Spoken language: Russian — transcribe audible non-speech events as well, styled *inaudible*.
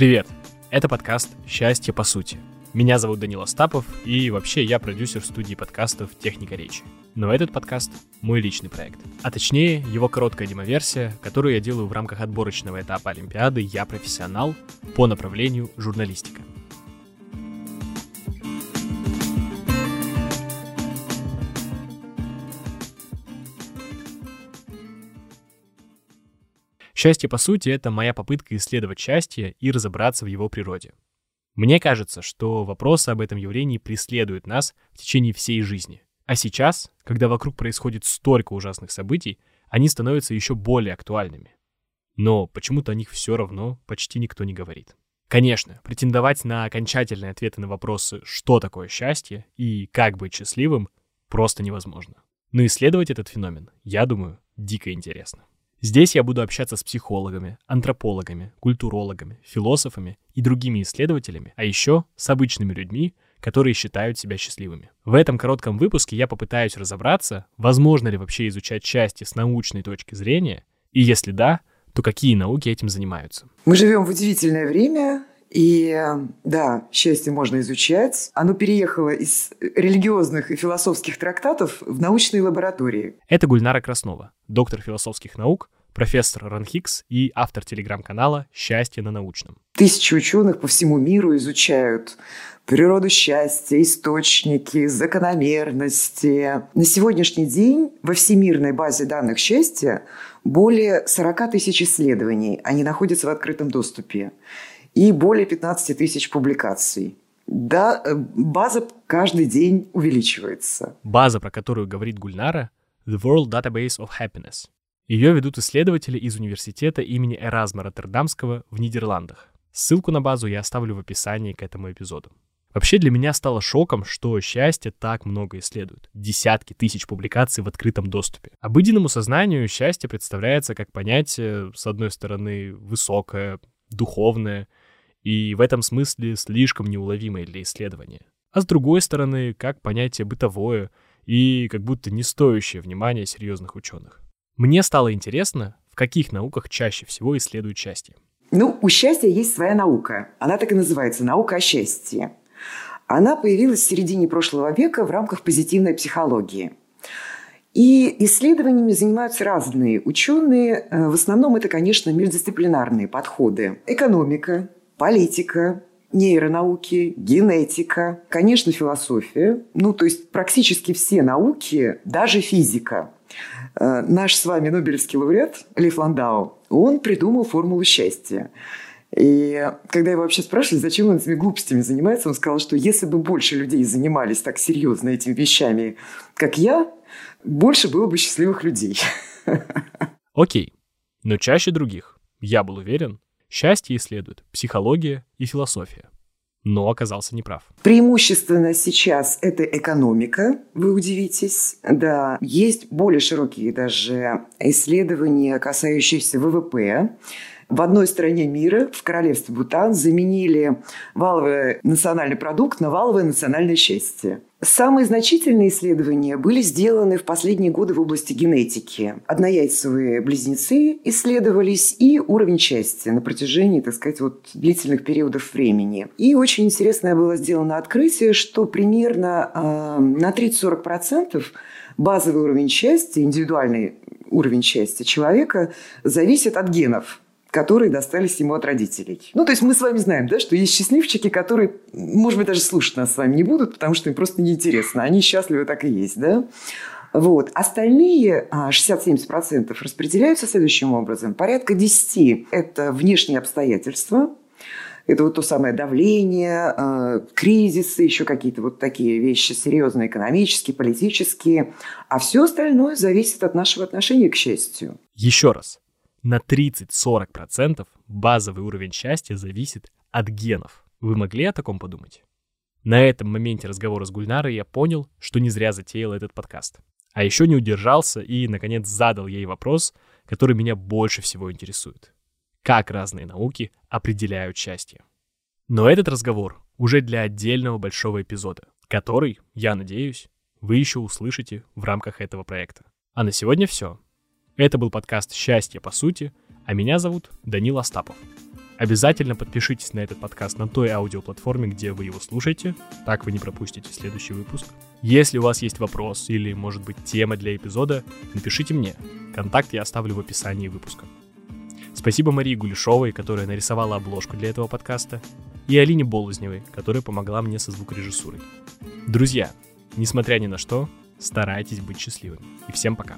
Привет! Это подкаст «Счастье по сути». Меня зовут Данил Остапов, и вообще я продюсер студии подкастов «Техника речи». Но этот подкаст — мой личный проект. А точнее, его короткая демоверсия, которую я делаю в рамках отборочного этапа Олимпиады «Я профессионал» по направлению журналистика. Счастье, по сути, это моя попытка исследовать счастье и разобраться в его природе. Мне кажется, что вопросы об этом явлении преследуют нас в течение всей жизни. А сейчас, когда вокруг происходит столько ужасных событий, они становятся еще более актуальными. Но почему-то о них все равно почти никто не говорит. Конечно, претендовать на окончательные ответы на вопросы, что такое счастье и как быть счастливым, просто невозможно. Но исследовать этот феномен, я думаю, дико интересно. Здесь я буду общаться с психологами, антропологами, культурологами, философами и другими исследователями, а еще с обычными людьми, которые считают себя счастливыми. В этом коротком выпуске я попытаюсь разобраться, возможно ли вообще изучать счастье с научной точки зрения, и если да, то какие науки этим занимаются. Мы живем в удивительное время, и да, счастье можно изучать. Оно переехало из религиозных и философских трактатов в научные лаборатории. Это Гульнара Краснова, доктор философских наук, профессор Ранхикс и автор телеграм-канала «Счастье на научном». Тысячи ученых по всему миру изучают природу счастья, источники, закономерности. На сегодняшний день во всемирной базе данных счастья более 40 тысяч исследований. Они находятся в открытом доступе и более 15 тысяч публикаций. Да, э, база каждый день увеличивается. База, про которую говорит Гульнара, The World Database of Happiness. Ее ведут исследователи из университета имени Эразма Роттердамского в Нидерландах. Ссылку на базу я оставлю в описании к этому эпизоду. Вообще для меня стало шоком, что счастье так много исследуют. Десятки тысяч публикаций в открытом доступе. Обыденному сознанию счастье представляется как понятие, с одной стороны, высокое, духовное и в этом смысле слишком неуловимое для исследования. А с другой стороны, как понятие бытовое и как будто не стоящее внимания серьезных ученых. Мне стало интересно, в каких науках чаще всего исследуют счастье. Ну, у счастья есть своя наука. Она так и называется – наука о счастье. Она появилась в середине прошлого века в рамках позитивной психологии. И исследованиями занимаются разные ученые. Э, в основном это, конечно, междисциплинарные подходы. Экономика, политика, нейронауки, генетика, конечно, философия. Ну, то есть практически все науки, даже физика. Э, наш с вами Нобелевский лауреат Лев Ландау, он придумал формулу счастья. И когда его вообще спрашивали, зачем он этими глупостями занимается, он сказал, что если бы больше людей занимались так серьезно этими вещами, как я, больше было бы счастливых людей. *laughs* Окей, но чаще других, я был уверен, счастье исследуют психология и философия. Но оказался неправ. Преимущественно сейчас это экономика, вы удивитесь. Да, есть более широкие даже исследования, касающиеся ВВП. В одной стране мира, в королевстве Бутан, заменили валовый национальный продукт на валовое национальное счастье. Самые значительные исследования были сделаны в последние годы в области генетики. Однояйцевые близнецы исследовались и уровень счастья на протяжении, так сказать, вот длительных периодов времени. И очень интересное было сделано открытие, что примерно э, на 30-40% базовый уровень счастья, индивидуальный уровень счастья человека зависит от генов которые достались ему от родителей. Ну, то есть мы с вами знаем, да, что есть счастливчики, которые, может быть, даже слушать нас с вами не будут, потому что им просто неинтересно. Они счастливы так и есть, да. Вот. Остальные 60-70% а, распределяются следующим образом. Порядка 10 – это внешние обстоятельства, это вот то самое давление, э, кризисы, еще какие-то вот такие вещи серьезные, экономические, политические. А все остальное зависит от нашего отношения к счастью. Еще раз на 30-40% базовый уровень счастья зависит от генов. Вы могли о таком подумать? На этом моменте разговора с Гульнарой я понял, что не зря затеял этот подкаст. А еще не удержался и, наконец, задал ей вопрос, который меня больше всего интересует. Как разные науки определяют счастье? Но этот разговор уже для отдельного большого эпизода, который, я надеюсь, вы еще услышите в рамках этого проекта. А на сегодня все. Это был подкаст «Счастье по сути», а меня зовут Данил Остапов. Обязательно подпишитесь на этот подкаст на той аудиоплатформе, где вы его слушаете, так вы не пропустите следующий выпуск. Если у вас есть вопрос или, может быть, тема для эпизода, напишите мне. Контакт я оставлю в описании выпуска. Спасибо Марии Гулешовой, которая нарисовала обложку для этого подкаста, и Алине Болозневой, которая помогла мне со звукорежиссурой. Друзья, несмотря ни на что, старайтесь быть счастливыми. И всем пока.